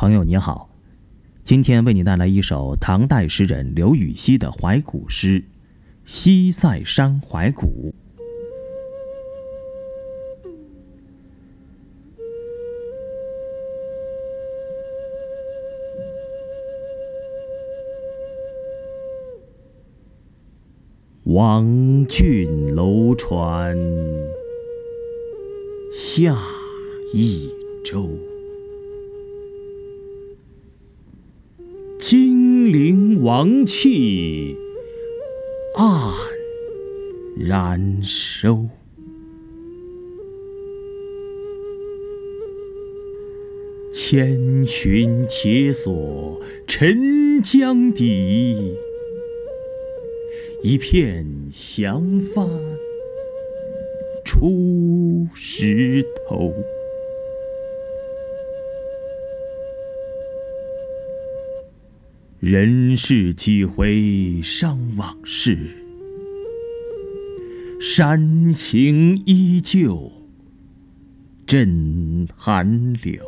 朋友你好，今天为你带来一首唐代诗人刘禹锡的怀古诗《西塞山怀古》。望郡楼船下益州，灵王气黯然收。千寻且锁沉江底。一片降幡出石头。人世几回伤往事，山情依旧震寒流。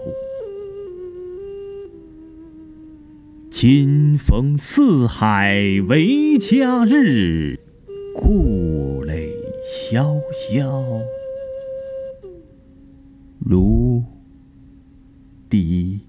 今逢四海为家日，故垒萧萧芦笛。